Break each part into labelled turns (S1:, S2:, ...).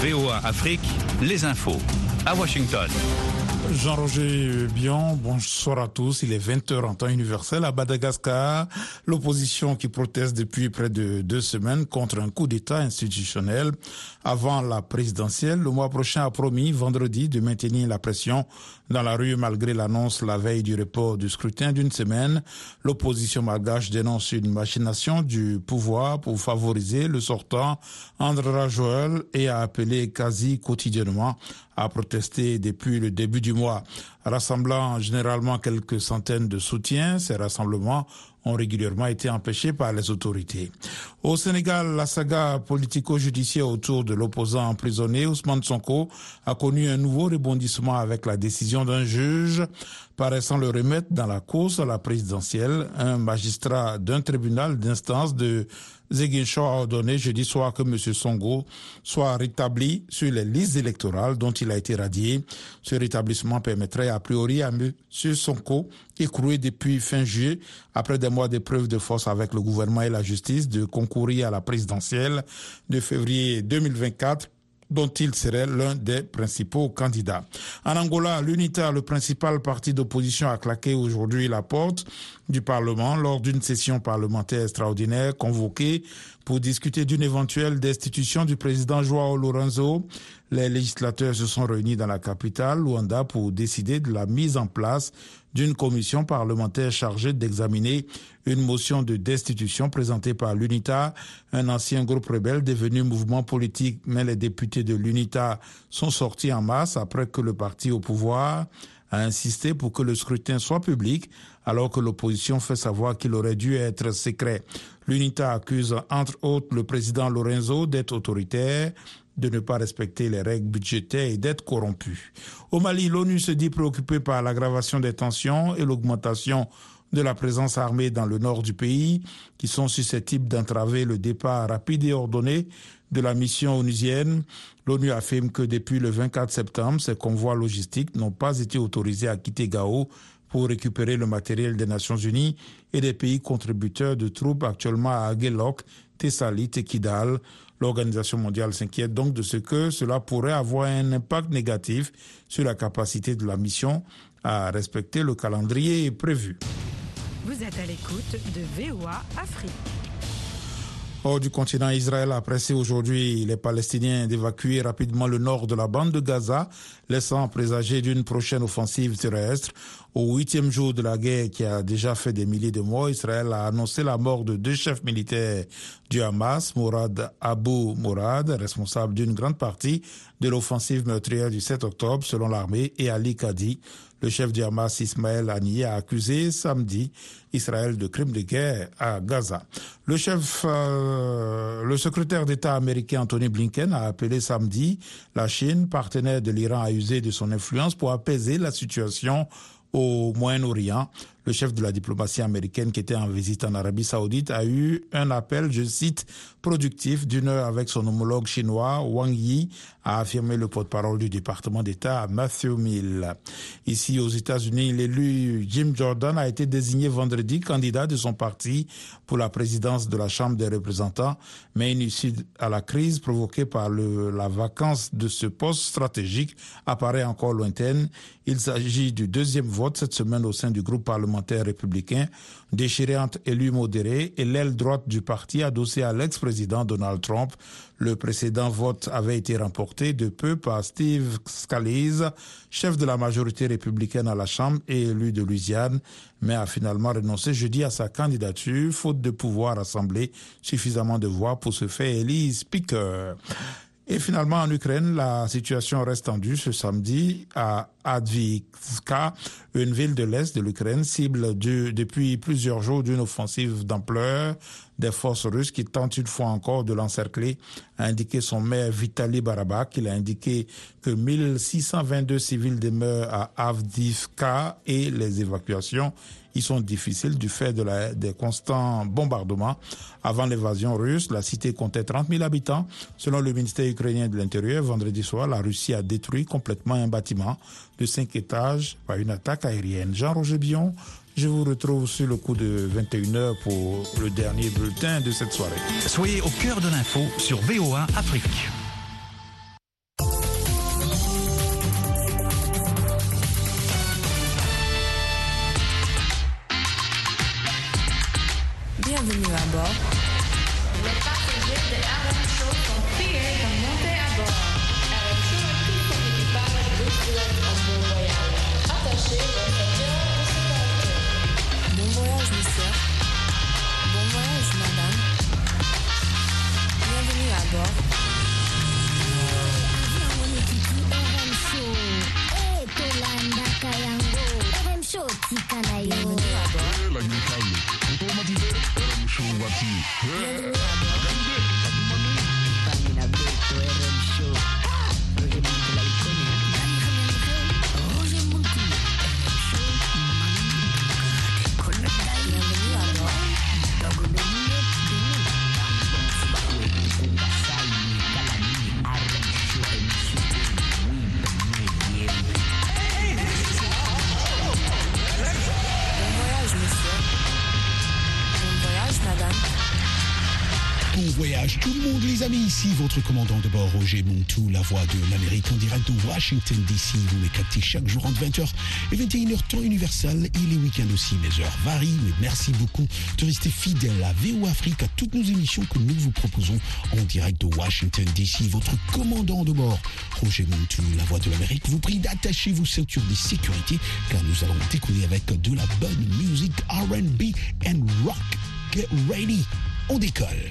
S1: VOA Afrique, les infos. À Washington.
S2: Jean-Roger Bion, bonsoir à tous. Il est 20h en temps universel à Madagascar. L'opposition qui proteste depuis près de deux semaines contre un coup d'État institutionnel avant la présidentielle. Le mois prochain a promis vendredi de maintenir la pression dans la rue malgré l'annonce la veille du report du scrutin d'une semaine. L'opposition malgache dénonce une machination du pouvoir pour favoriser le sortant André Joël et a appelé quasi quotidiennement à protester depuis le début du mois, rassemblant généralement quelques centaines de soutiens. Ces rassemblements ont régulièrement été empêchés par les autorités. Au Sénégal, la saga politico-judiciaire autour de l'opposant emprisonné Ousmane Sonko a connu un nouveau rebondissement avec la décision d'un juge paraissant le remettre dans la course à la présidentielle. Un magistrat d'un tribunal d'instance de Ziguinchor a ordonné jeudi soir que M. Songo soit rétabli sur les listes électorales dont il a été radié. Ce rétablissement permettrait a priori à M. Sonko, écroué depuis fin juillet, après des mois d'épreuves de force avec le gouvernement et la justice, de concourir à la présidentielle de février 2024 dont il serait l'un des principaux candidats. En Angola, l'UNITA, le principal parti d'opposition, a claqué aujourd'hui la porte du Parlement lors d'une session parlementaire extraordinaire convoquée pour discuter d'une éventuelle destitution du président Joao Lorenzo. Les législateurs se sont réunis dans la capitale, Luanda, pour décider de la mise en place d'une commission parlementaire chargée d'examiner une motion de destitution présentée par l'UNITA, un ancien groupe rebelle devenu mouvement politique, mais les députés de l'UNITA sont sortis en masse après que le parti au pouvoir a insisté pour que le scrutin soit public, alors que l'opposition fait savoir qu'il aurait dû être secret. L'UNITA accuse entre autres le président Lorenzo d'être autoritaire, de ne pas respecter les règles budgétaires et d'être corrompu. Au Mali, l'ONU se dit préoccupée par l'aggravation des tensions et l'augmentation de la présence armée dans le nord du pays, qui sont susceptibles d'entraver le départ rapide et ordonné de la mission onusienne. L'ONU affirme que depuis le 24 septembre, ces convois logistiques n'ont pas été autorisés à quitter Gao pour récupérer le matériel des Nations Unies et des pays contributeurs de troupes actuellement à Aguelok, Thessalie et Kidal. L'Organisation mondiale s'inquiète donc de ce que cela pourrait avoir un impact négatif sur la capacité de la mission à respecter le calendrier prévu.
S3: Vous êtes à l'écoute de VOA Afrique.
S2: Hors du continent, Israël a pressé aujourd'hui les Palestiniens d'évacuer rapidement le nord de la bande de Gaza, laissant présager d'une prochaine offensive terrestre. Au huitième jour de la guerre qui a déjà fait des milliers de morts, Israël a annoncé la mort de deux chefs militaires du Hamas, Mourad Abu Mourad, responsable d'une grande partie de l'offensive meurtrière du 7 octobre selon l'armée, et Ali Kadi, le chef du Hamas Ismaël Haniyeh a accusé samedi Israël de crimes de guerre à Gaza. Le chef, euh, le secrétaire d'État américain Anthony Blinken a appelé samedi la Chine, partenaire de l'Iran, à user de son influence pour apaiser la situation au Moyen-Orient. Le chef de la diplomatie américaine qui était en visite en Arabie saoudite a eu un appel, je cite, productif d'une heure avec son homologue chinois Wang Yi, a affirmé le porte-parole du département d'État Matthew Mill. Ici aux États-Unis, l'élu Jim Jordan a été désigné vendredi candidat de son parti pour la présidence de la Chambre des représentants, mais une issue à la crise provoquée par la vacance de ce poste stratégique apparaît encore lointaine. Il s'agit du deuxième vote cette semaine au sein du groupe parlementaire républicain, déchirante élu modéré et l'aile droite du parti adossé à l'ex-président Donald Trump. Le précédent vote avait été remporté de peu par Steve Scalise, chef de la majorité républicaine à la Chambre et élu de Louisiane, mais a finalement renoncé jeudi à sa candidature, faute de pouvoir rassembler suffisamment de voix pour se faire élire speaker. Et finalement, en Ukraine, la situation reste tendue ce samedi à Advivka, une ville de l'Est de l'Ukraine, cible de, depuis plusieurs jours d'une offensive d'ampleur des forces russes qui tentent une fois encore de l'encercler, a indiqué son maire Vitaly Barabak. Il a indiqué que 1622 civils demeurent à Avdivka et les évacuations y sont difficiles du fait de la, des constants bombardements. Avant l'évasion russe, la cité comptait 30 000 habitants. Selon le ministère ukrainien de l'Intérieur, vendredi soir, la Russie a détruit complètement un bâtiment de cinq étages par une attaque aérienne. Jean-Roger Bion, je vous retrouve sur le coup de 21h pour le dernier bulletin de cette soirée.
S1: Soyez au cœur de l'info sur VOA Afrique.
S4: 行かない
S5: ように。Like you tell me. Ici votre commandant de bord Roger Montou, la voix de l'Amérique en direct de Washington DC. Vous me captez chaque jour entre 20h et 21h temps universel et les week-ends aussi. Mes heures varient, mais merci beaucoup de rester fidèle à VO Afrique, à toutes nos émissions que nous vous proposons en direct de Washington DC. Votre commandant de bord Roger Montou, la voix de l'Amérique, vous prie d'attacher vos ceintures de sécurité car nous allons décoller avec de la bonne musique R&B and rock. Get ready, on décolle.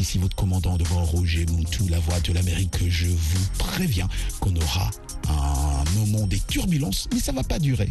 S5: Ici votre commandant de bord Roger Moutou, la voix de l'Amérique. Je vous préviens qu'on aura un moment des turbulences, mais ça va pas durer.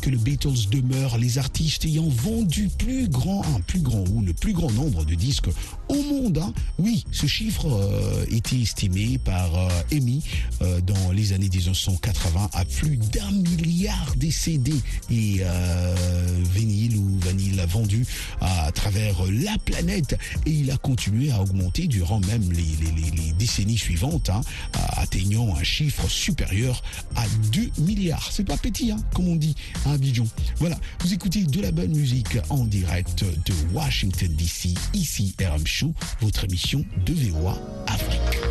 S6: Que le Beatles demeure les artistes ayant vendu plus grand, un plus grand ou le plus grand nombre de disques au monde. hein. Oui, ce chiffre euh, était estimé par euh, EMI euh, dans les années 1980 à plus d'un milliard de CD et euh, vinyle ou vanille vendus à, travers la planète et il a continué à augmenter durant même les, les- les- les décennies suivantes, hein, atteignant un chiffre supérieur à 2 milliards. C'est pas petit, hein, comme on dit à Abidjan. Voilà, vous écoutez de la bonne musique en direct de Washington DC, ici RM votre émission de VOA Afrique.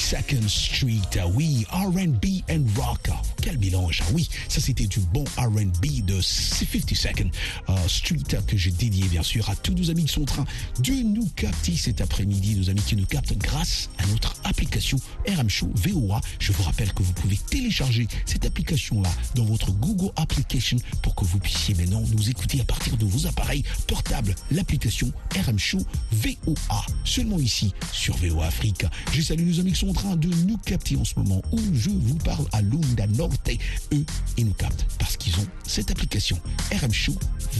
S5: 52nd Street. we R&B and rock. Quel mélange. Ah Oui, ça c'était du bon R&B de 52nd euh, Street que j'ai dédié bien sûr à tous nos amis qui sont en train de nous capter cet après-midi, nos amis qui nous captent grâce à notre application RM Show VOA. Je vous rappelle que vous pouvez télécharger cette application-là dans votre Google Application pour que vous puissiez maintenant nous écouter à partir de vos appareils portables. L'application RM Show VOA. Seulement ici sur VOA Afrique. Je salue nos amis qui sont en train de nous capter en ce moment où je vous parle à Lunda Norte. Eux, ils nous captent parce qu'ils ont cette application RM Show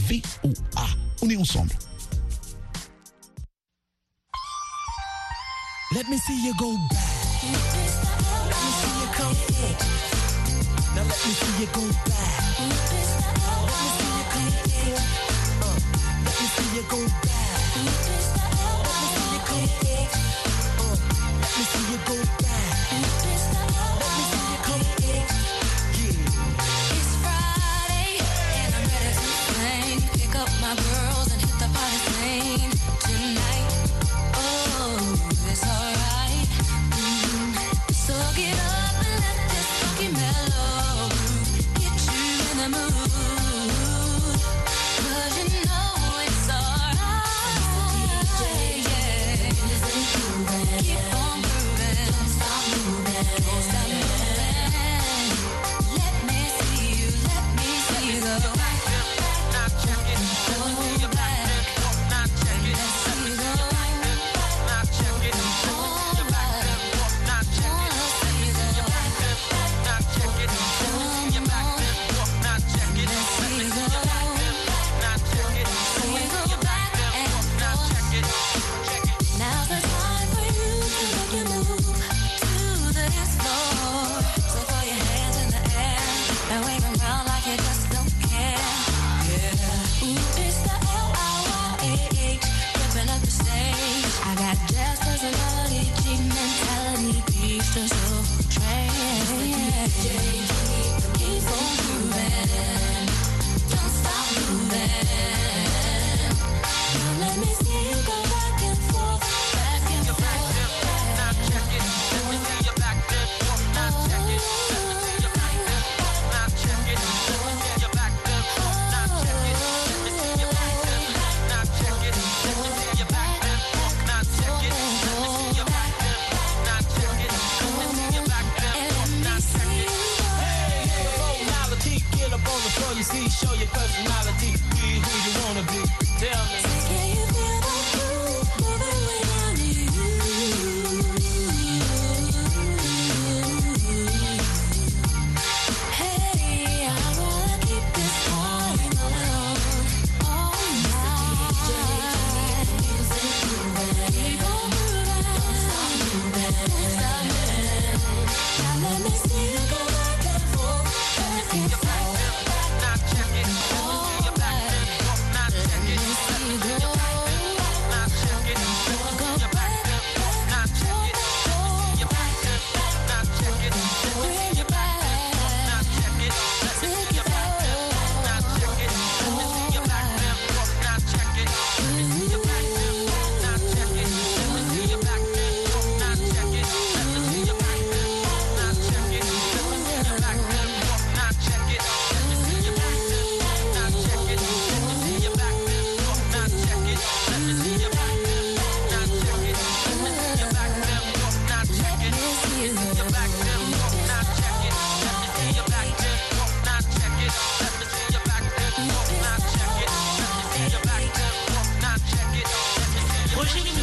S5: VOA. On est ensemble.
S7: Let me see you go back. Let me see you come forth. Now let me see you go back. Let me see you come forth. Uh, let me see you go back.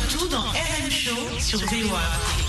S8: Moutou dans RM Show sur VOA.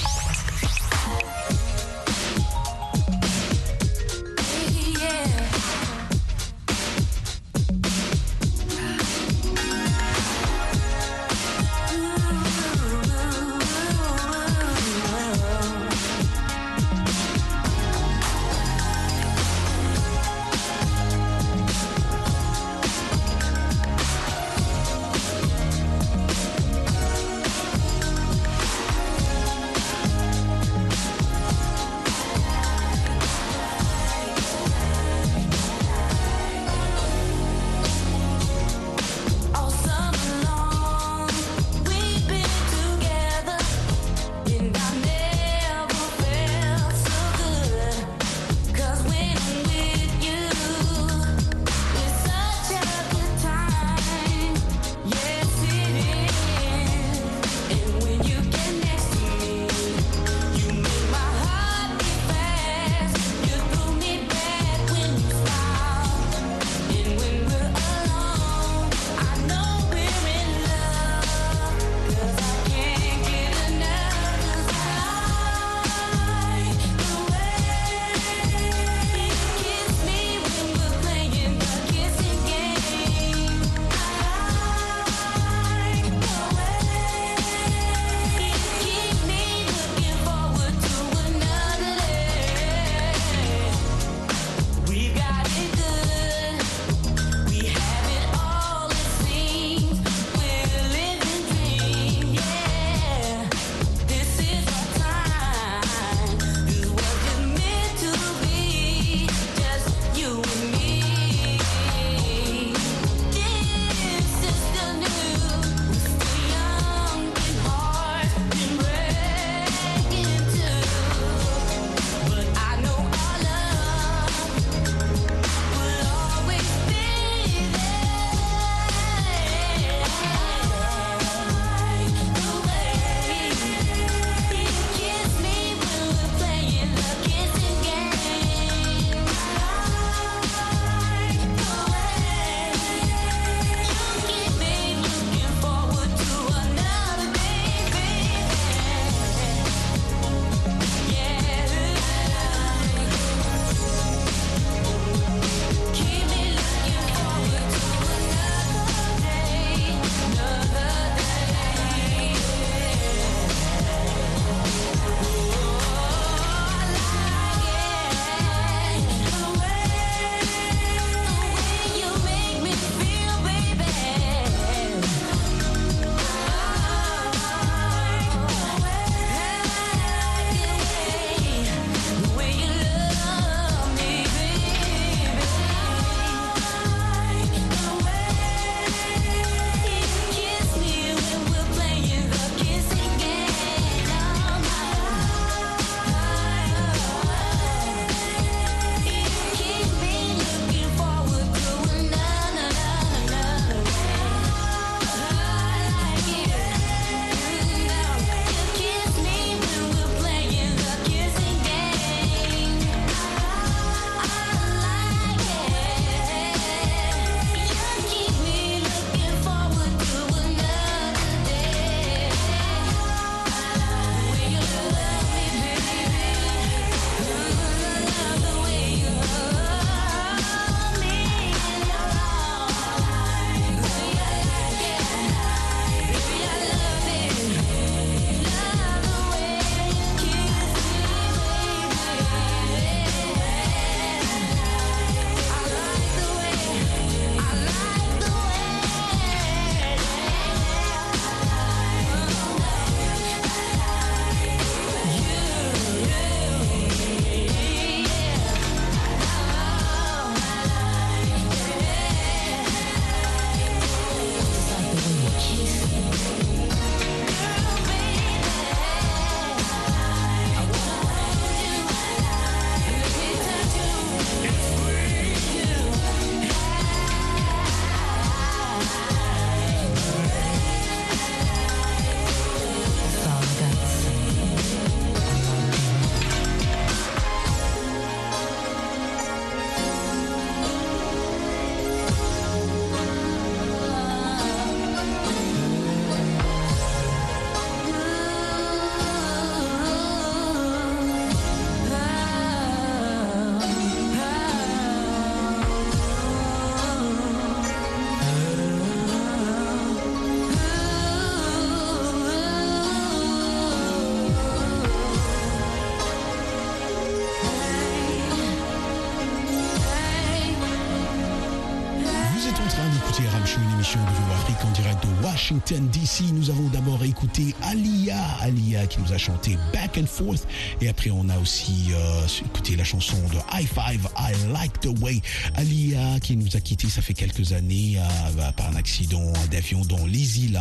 S5: Washington DC. Nous avons d'abord écouté Alia, Alia qui nous a chanté Back and Forth. Et après, on a aussi euh, écouté la chanson de High Five, I Like the Way. Alia qui nous a quittés, ça fait quelques années, euh, bah, par un accident d'avion dans les îles.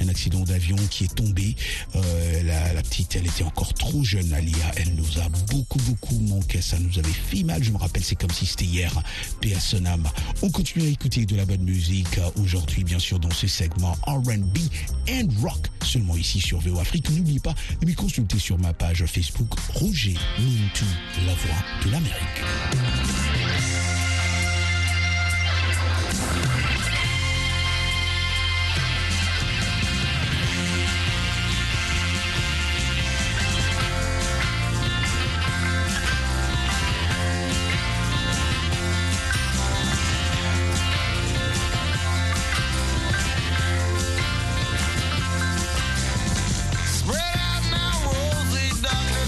S5: Un accident d'avion qui est tombé. Euh, la, la petite, elle était encore trop jeune, Alia. Elle nous a beaucoup, beaucoup manqué. Ça nous avait fait mal. Je me rappelle, c'est comme si c'était hier. Paix. On continue à écouter de la bonne musique euh, aujourd'hui, bien sûr, dans ce segment R&B and rock. Seulement ici sur VO Afrique. N'oubliez pas de me consulter sur ma page Facebook Roger Mintou, la voix de l'Amérique.